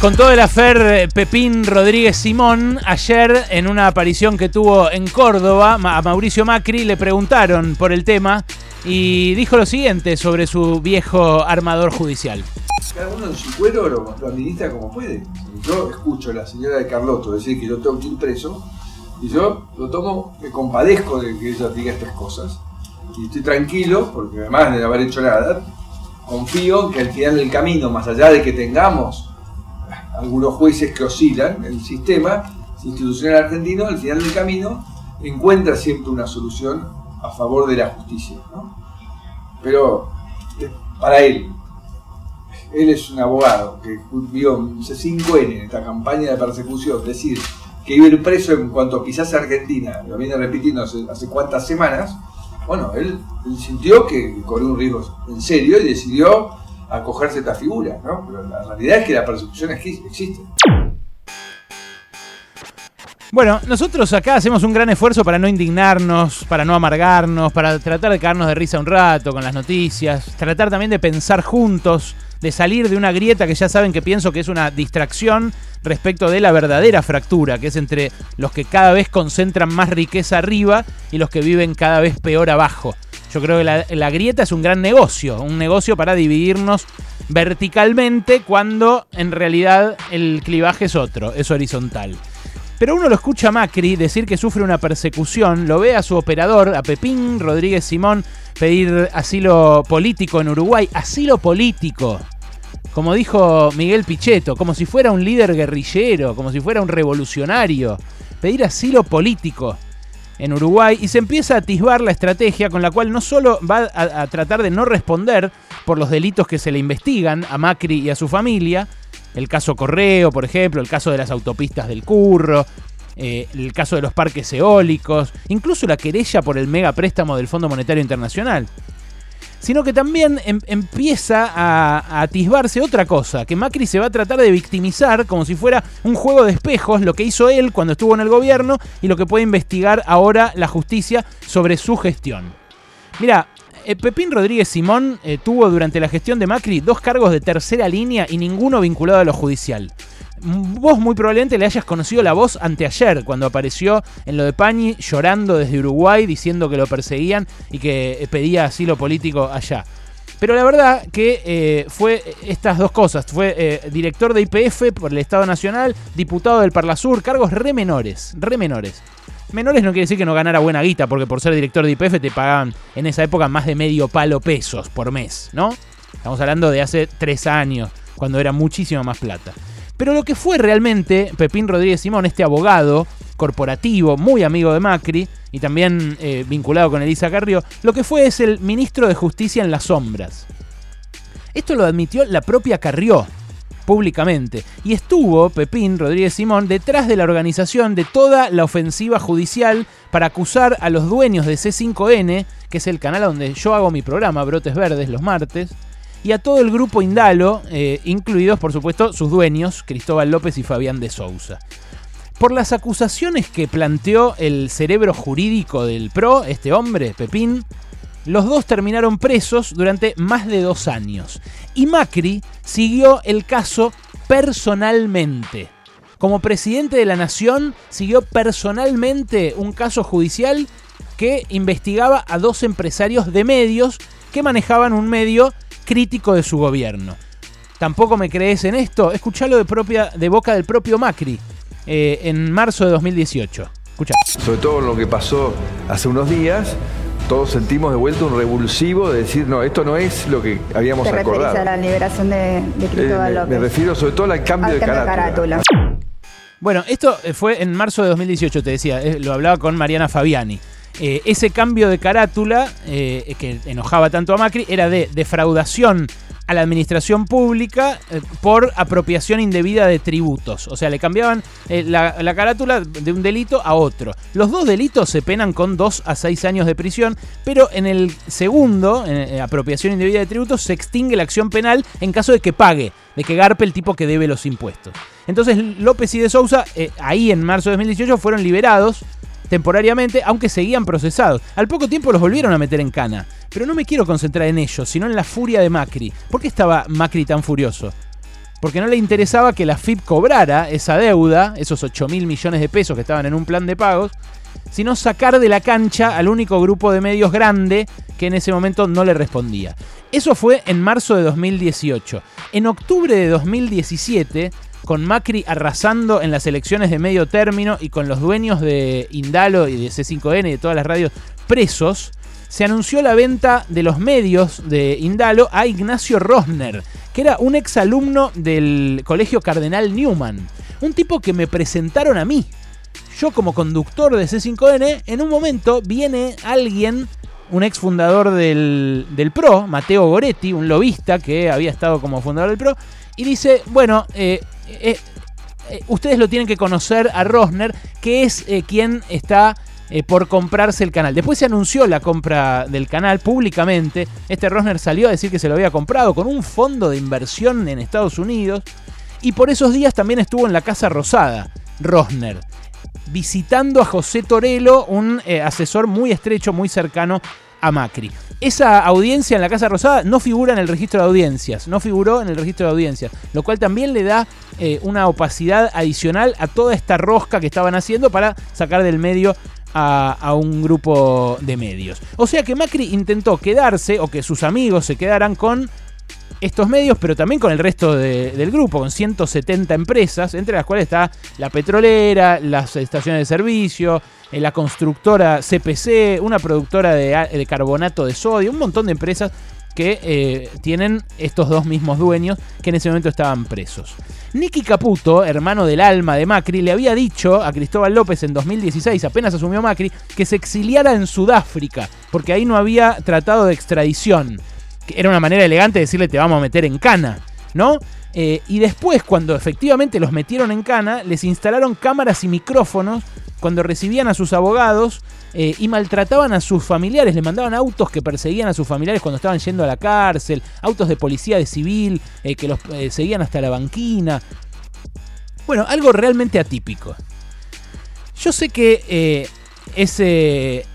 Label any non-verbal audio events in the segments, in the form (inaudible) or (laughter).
Con todo el afer eh, Pepín Rodríguez Simón, ayer en una aparición que tuvo en Córdoba, a Mauricio Macri le preguntaron por el tema y dijo lo siguiente sobre su viejo armador judicial. Cada uno en su cuero lo, administra como puede. Yo escucho a la señora de Carlotto decir que yo tengo que ir preso y yo lo tomo, me compadezco de que ella diga estas cosas y estoy tranquilo porque además de haber hecho nada, confío que al final del camino, más allá de que tengamos algunos jueces que oscilan el sistema institucional argentino, al final del camino encuentra siempre una solución a favor de la justicia. Pero eh, para él, él es un abogado que vio C5N en esta campaña de persecución, decir, que iba a ir preso en cuanto quizás Argentina, lo viene repitiendo hace, hace cuántas semanas, bueno, él, sintió que corrió un riesgo en serio y decidió a esta figura, ¿no? Pero la realidad es que la persecución existe. Bueno, nosotros acá hacemos un gran esfuerzo para no indignarnos, para no amargarnos, para tratar de quedarnos de risa un rato con las noticias, tratar también de pensar juntos, de salir de una grieta que ya saben que pienso que es una distracción respecto de la verdadera fractura, que es entre los que cada vez concentran más riqueza arriba y los que viven cada vez peor abajo. Yo creo que la, grieta es un gran negocio, un negocio para dividirnos verticalmente cuando en realidad el clivaje es otro, es horizontal. Pero uno lo escucha a Macri decir que sufre una persecución, lo ve a su operador, a Pepín Rodríguez Simón, pedir asilo político en Uruguay, asilo político. Como dijo Miguel Pichetto, como si fuera un líder guerrillero, como si fuera un revolucionario. Pedir asilo político en Uruguay y se empieza a atisbar la estrategia con la cual no solo va a, tratar de no responder por los delitos que se le investigan a Macri y a su familia, el caso Correo, por ejemplo, el caso de las autopistas del Curro, eh, el caso de los parques eólicos, incluso la querella por el mega préstamo del Fondo Monetario Internacional sino que también em, empieza a, atisbarse otra cosa, que Macri se va a tratar de victimizar como si fuera un juego de espejos, lo que hizo él cuando estuvo en el gobierno y lo que puede investigar ahora la justicia sobre su gestión. Mira, eh, Pepín Rodríguez Simón eh, tuvo durante la gestión de Macri dos cargos de tercera línea y ninguno vinculado a lo judicial vos muy probablemente le hayas conocido la voz anteayer, cuando apareció en lo de Pañi llorando desde Uruguay diciendo que lo perseguían y que eh, pedía asilo político allá. Pero la verdad que eh, fue estas dos cosas. Fue eh, director de IPF por el Estado Nacional, diputado del Parlasur, cargos re menores, re menores. Menores no quiere decir que no ganara buena guita, porque por ser director de IPF te pagaban en esa época más de medio palo pesos por mes, ¿no? Estamos hablando de hace tres años, cuando era muchísima más plata. Pero lo que fue realmente Pepín Rodríguez Simón, este abogado corporativo, muy amigo de Macri y también eh, vinculado con Elisa Carrió, lo que fue es el ministro de Justicia en las sombras. Esto lo admitió la propia Carrió públicamente. Y estuvo Pepín Rodríguez Simón detrás de la organización de toda la ofensiva judicial para acusar a los dueños de C5N, que es el canal donde yo hago mi programa, Brotes Verdes, los martes, y a todo el grupo Indalo, eh, incluidos por supuesto sus dueños, Cristóbal López y Fabián de Sousa. Por las acusaciones que planteó el cerebro jurídico del PRO, este hombre, Pepín, los dos terminaron presos durante más de dos años. Y Macri siguió el caso personalmente. Como presidente de la nación, siguió personalmente un caso judicial que investigaba a dos empresarios de medios que manejaban un medio crítico de su gobierno. ¿Tampoco me crees en esto? Escuchalo de, propia, de boca del propio Macri eh, en marzo de 2018. Escucha. Sobre todo lo que pasó hace unos días, todos sentimos de vuelta un revulsivo de decir, no, esto no es lo que habíamos ¿Te acordado. a la liberación de, Cristóbal eh, López? Me, refiero sobre todo al cambio, de, carátula. Bueno, esto eh, fue en marzo de 2018, te decía, lo hablaba con Mariana Fabiani. Eh, ese cambio de carátula eh, que enojaba tanto a Macri era de defraudación a la administración pública eh, por apropiación indebida de tributos. O sea, le cambiaban la, carátula de un delito a otro. Los dos delitos se penan con 2 a 6 años de prisión, pero en el segundo, apropiación indebida de tributos, se extingue la acción penal en caso de que pague, de que garpe el tipo que debe los impuestos. Entonces López y de Sousa, ahí en marzo de 2018, fueron liberados temporariamente, aunque seguían procesados. Al poco tiempo los volvieron a meter en cana. Pero no me quiero concentrar en ellos, sino en la furia de Macri. ¿Por qué estaba Macri tan furioso? porque no le interesaba que la FIP cobrara esa deuda, esos 8 mil millones de pesos que estaban en un plan de pagos, sino sacar de la cancha al único grupo de medios grande que en ese momento no le respondía. Eso fue en marzo de 2018. En octubre de 2017, con Macri arrasando en las elecciones de medio término y con los dueños de Indalo y de C5N y de todas las radios presos, se anunció la venta de los medios de Indalo a Ignacio Rosner, que era un exalumno del Colegio Cardenal Newman, un tipo que me presentaron a mí. Yo como conductor de C5N, en un momento viene alguien, un ex fundador del, del PRO, Mateo Goretti, un lobista que había estado como fundador del PRO, y dice, bueno, eh, eh, eh, ustedes lo tienen que conocer a Rosner, que es quien está eh, por comprarse el canal. Después se anunció la compra del canal públicamente. Este Rosner salió a decir que se lo había comprado con un fondo de inversión en Estados Unidos. Y por esos días también estuvo en la Casa Rosada, Rosner, visitando a José Torello, un eh, asesor muy estrecho, muy cercano a Macri. Esa audiencia en la Casa Rosada no figura en el registro de audiencias, no figuró en el registro de audiencias, lo cual también le da eh, una opacidad adicional a toda esta rosca que estaban haciendo para sacar del medio a, un grupo de medios. O sea que Macri intentó quedarse o que sus amigos se quedaran con estos medios, pero también con el resto del grupo, con 170 empresas, entre las cuales está la petrolera, las estaciones de servicio, la constructora CPC, una productora de, carbonato de sodio, un montón de empresas que eh, tienen estos dos mismos dueños que en ese momento estaban presos. Nicky Caputo, hermano del alma de Macri, le había dicho a Cristóbal López en 2016, apenas asumió Macri, que se exiliara en Sudáfrica, porque ahí no había tratado de extradición. era una manera elegante de decirle te vamos a meter en cana, ¿no? Eh, y después, cuando efectivamente los metieron en cana, les instalaron cámaras y micrófonos cuando recibían a sus abogados eh, y maltrataban a sus familiares, le mandaban autos que perseguían a sus familiares cuando estaban yendo a la cárcel, autos de policía de civil eh, que los seguían hasta la banquina. Bueno, algo realmente atípico. Yo sé que es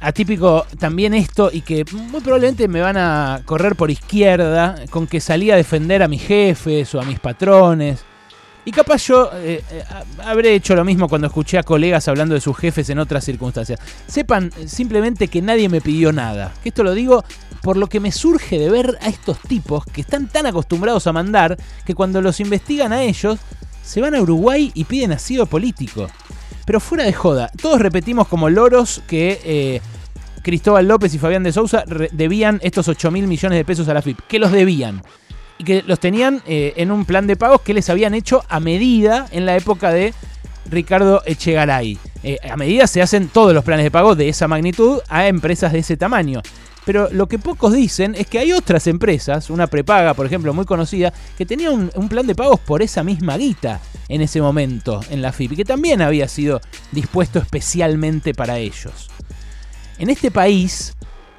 atípico también esto y que muy probablemente me van a correr por izquierda con que salí a defender a mis jefes o a mis patrones y capaz yo eh, eh, habré hecho lo mismo cuando escuché a colegas hablando de sus jefes en otras circunstancias. Sepan simplemente que nadie me pidió nada. Que esto lo digo por lo que me surge de ver a estos tipos que están tan acostumbrados a mandar que cuando los investigan a ellos se van a Uruguay y piden asilo político. Pero fuera de joda, todos repetimos como loros que eh, Cristóbal López y Fabián de Sousa debían estos 8 mil millones de pesos a la FIP. Que los debían y que los tenían eh, en un plan de pagos que les habían hecho a medida en la época de Ricardo Echegaray. Eh, a medida se hacen todos los planes de pago de esa magnitud a empresas de ese tamaño. Pero lo que pocos dicen es que hay otras empresas, una prepaga, por ejemplo, muy conocida, que tenía un, plan de pagos por esa misma guita en ese momento en la FIP, que también había sido dispuesto especialmente para ellos. En este país,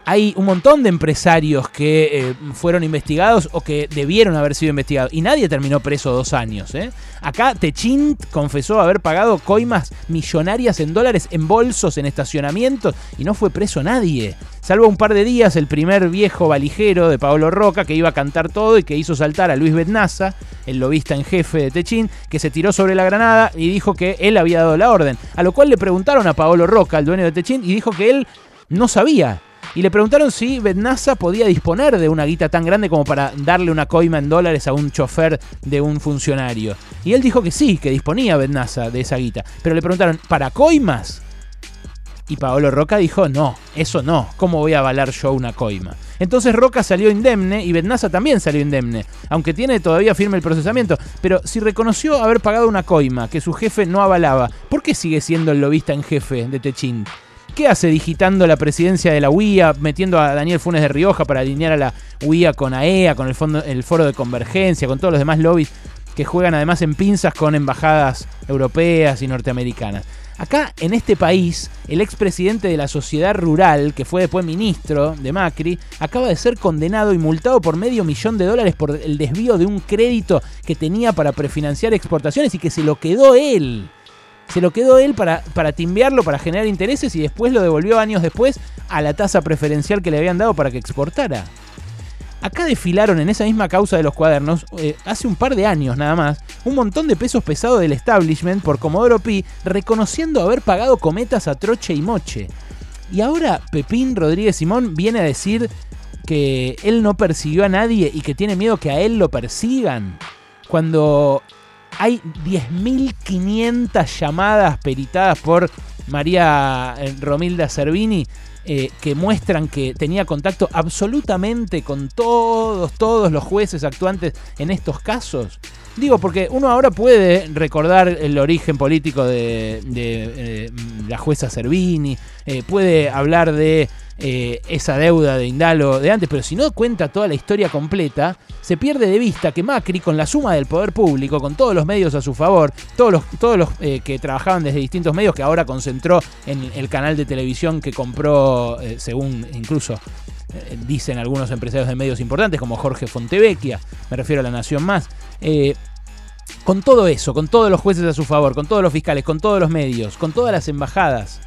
hay un montón de empresarios que eh, fueron investigados o que debieron haber sido investigados y nadie terminó preso dos años. ¿eh? Acá Techint confesó haber pagado coimas millonarias en dólares en bolsos, en estacionamientos y no fue preso nadie. Salvo un par de días el primer viejo valijero de Paolo Roca que iba a cantar todo y que hizo saltar a Luis Betnaza, el lobista en jefe de Techint, que se tiró sobre la granada y dijo que él había dado la orden. A lo cual le preguntaron a Paolo Roca, el dueño de Techint, y dijo que él no sabía y le preguntaron si Betnasa podía disponer de una guita tan grande como para darle una coima en dólares a un chofer de un funcionario. Y él dijo que sí, que disponía Betnasa de esa guita. Pero le preguntaron, ¿para coimas? Y Paolo Roca dijo, no, eso no, ¿cómo voy a avalar yo una coima? Entonces Roca salió indemne y Betnasa también salió indemne, aunque tiene todavía firme el procesamiento. Pero si reconoció haber pagado una coima que su jefe no avalaba, ¿por qué sigue siendo el lobista en jefe de Techín? ¿Qué hace digitando la presidencia de la UIA, metiendo a Daniel Funes de Rioja para alinear a la UIA con AEA, con el, fondo, el Foro de Convergencia, con todos los demás lobbies que juegan además en pinzas con embajadas europeas y norteamericanas? Acá, en este país, el expresidente de la Sociedad Rural, que fue después ministro de Macri, acaba de ser condenado y multado por medio millón de dólares por el desvío de un crédito que tenía para prefinanciar exportaciones y que se lo quedó él se lo quedó él para, para timbearlo, para generar intereses y después lo devolvió años después a la tasa preferencial que le habían dado para que exportara. Acá desfilaron en esa misma causa de los cuadernos, eh, hace un par de años nada más, un montón de pesos pesados del establishment por Comodoro Pi, reconociendo haber pagado cometas a Troche y Moche. Y ahora Pepín Rodríguez Simón viene a decir que él no persiguió a nadie y que tiene miedo que a él lo persigan. Cuando hay 10.500 llamadas peritadas por María eh, Romilda Cervini eh, que muestran que tenía contacto absolutamente con todos, todos los jueces actuantes en estos casos. Digo, porque uno ahora puede recordar el origen político de, eh, la jueza Cervini, puede hablar de eh, esa deuda de Indalo de antes, pero si no cuenta toda la historia completa, se pierde de vista que Macri, con la suma del poder público, con todos los medios a su favor, todos los, todos los eh, que trabajaban desde distintos medios, que ahora concentró en el canal de televisión que compró, eh, según incluso dicen algunos empresarios de medios importantes, como Jorge Fontevecchia, me refiero a La Nación Más. con todo eso, con todos los jueces a su favor, con todos los fiscales, con todos los medios, con todas las embajadas,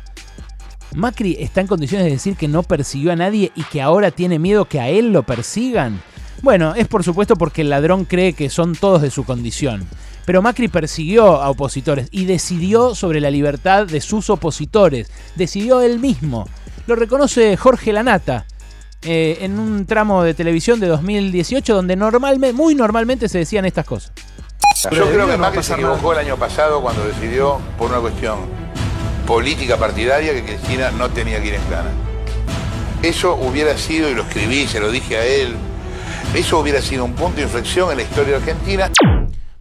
Macri está en condiciones de decir que no persiguió a nadie y que ahora tiene miedo que a él lo persigan. Bueno, es por supuesto porque el ladrón cree que son todos de su condición. Pero Macri persiguió a opositores y decidió sobre la libertad de sus opositores. Decidió él mismo. Lo reconoce Jorge Lanata eh, en un tramo de televisión de 2018 donde normalmente, muy normalmente se decían estas cosas. Yo creo que Macri se equivocó el año pasado cuando decidió, por una cuestión política partidaria que Cristina no tenía que ir en cana. Eso hubiera sido, y lo escribí, se lo dije a él, eso hubiera sido un punto de inflexión en la historia argentina.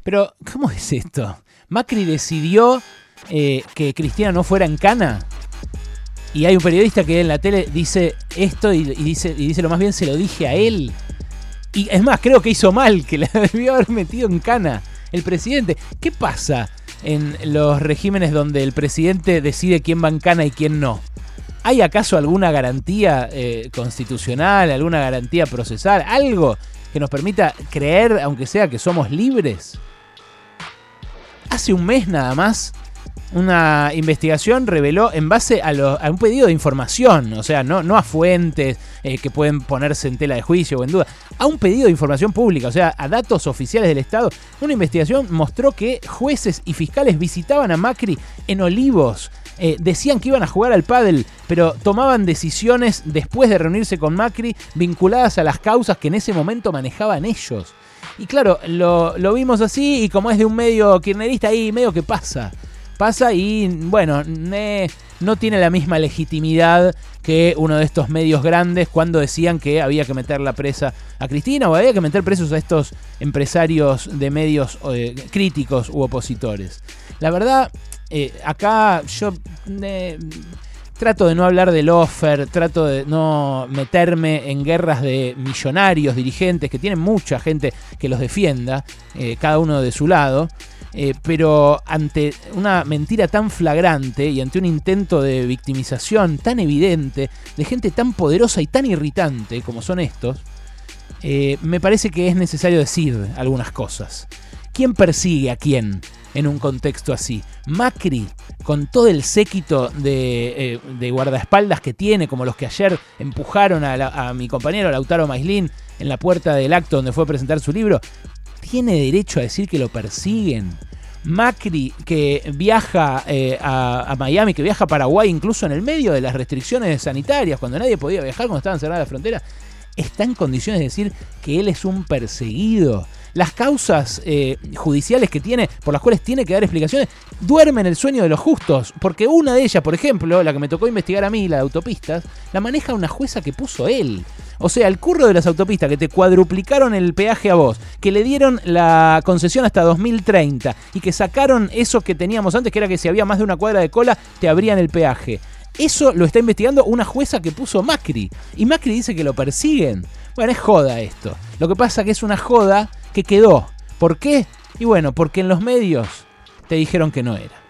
Pero, ¿cómo es esto? Macri decidió eh, que Cristina no fuera en cana. Y hay un periodista que en la tele dice esto y, dice, y dice lo más bien, se lo dije a él. Y es más, creo que hizo mal, que la (laughs) debió haber metido en cana el presidente. ¿Qué pasa? En los regímenes donde el presidente decide quién va en cana y quién no. ¿Hay acaso alguna garantía eh, constitucional, alguna garantía procesal, algo que nos permita creer, aunque sea que somos libres? Hace un mes nada más una investigación reveló en base a, un pedido de información, o sea, no, a fuentes eh, que pueden ponerse en tela de juicio o en duda, a un pedido de información pública, o sea, a datos oficiales del Estado. Una investigación mostró que jueces y fiscales visitaban a Macri en Olivos. Eh, decían que iban a jugar al pádel, pero tomaban decisiones después de reunirse con Macri vinculadas a las causas que en ese momento manejaban ellos. Y claro, lo, lo vimos así y como es de un medio kirchnerista ahí, medio que pasa pasa y bueno, no tiene la misma legitimidad que uno de estos medios grandes cuando decían que había que meter la presa a Cristina o había que meter presos a estos empresarios de medios eh, críticos u opositores. La verdad, eh, acá yo eh, trato de no hablar del offer, trato de no meterme en guerras de millonarios, dirigentes, que tienen mucha gente que los defienda, cada uno de su lado. Eh, pero ante una mentira tan flagrante y ante un intento de victimización tan evidente de gente tan poderosa y tan irritante como son estos, eh, me parece que es necesario decir algunas cosas. ¿Quién persigue a quién en un contexto así? Macri, con todo el séquito de, eh, guardaespaldas que tiene, como los que ayer empujaron a, a mi compañero Lautaro Maislin en la puerta del acto donde fue a presentar su libro, tiene derecho a decir que lo persiguen. Macri, que viaja eh, a, Miami, que viaja a Paraguay, incluso en el medio de las restricciones sanitarias, cuando nadie podía viajar, cuando estaban cerradas las fronteras, está en condiciones de decir que él es un perseguido. Las causas eh, judiciales que tiene, por las cuales tiene que dar explicaciones, duermen el sueño de los justos. Porque una de ellas, por ejemplo, la que me tocó investigar a mí, la de autopistas, la maneja una jueza que puso él. O sea, el curro de las autopistas que te cuadruplicaron el peaje a vos, que le dieron la concesión hasta 2030 y que sacaron eso que teníamos antes, que era que si había más de una cuadra de cola, te abrían el peaje. Eso lo está investigando una jueza que puso Macri. Y Macri dice que lo persiguen. Bueno, es joda esto. Lo que pasa que es una joda que quedó. ¿Por qué? Y bueno, porque en los medios te dijeron que no era.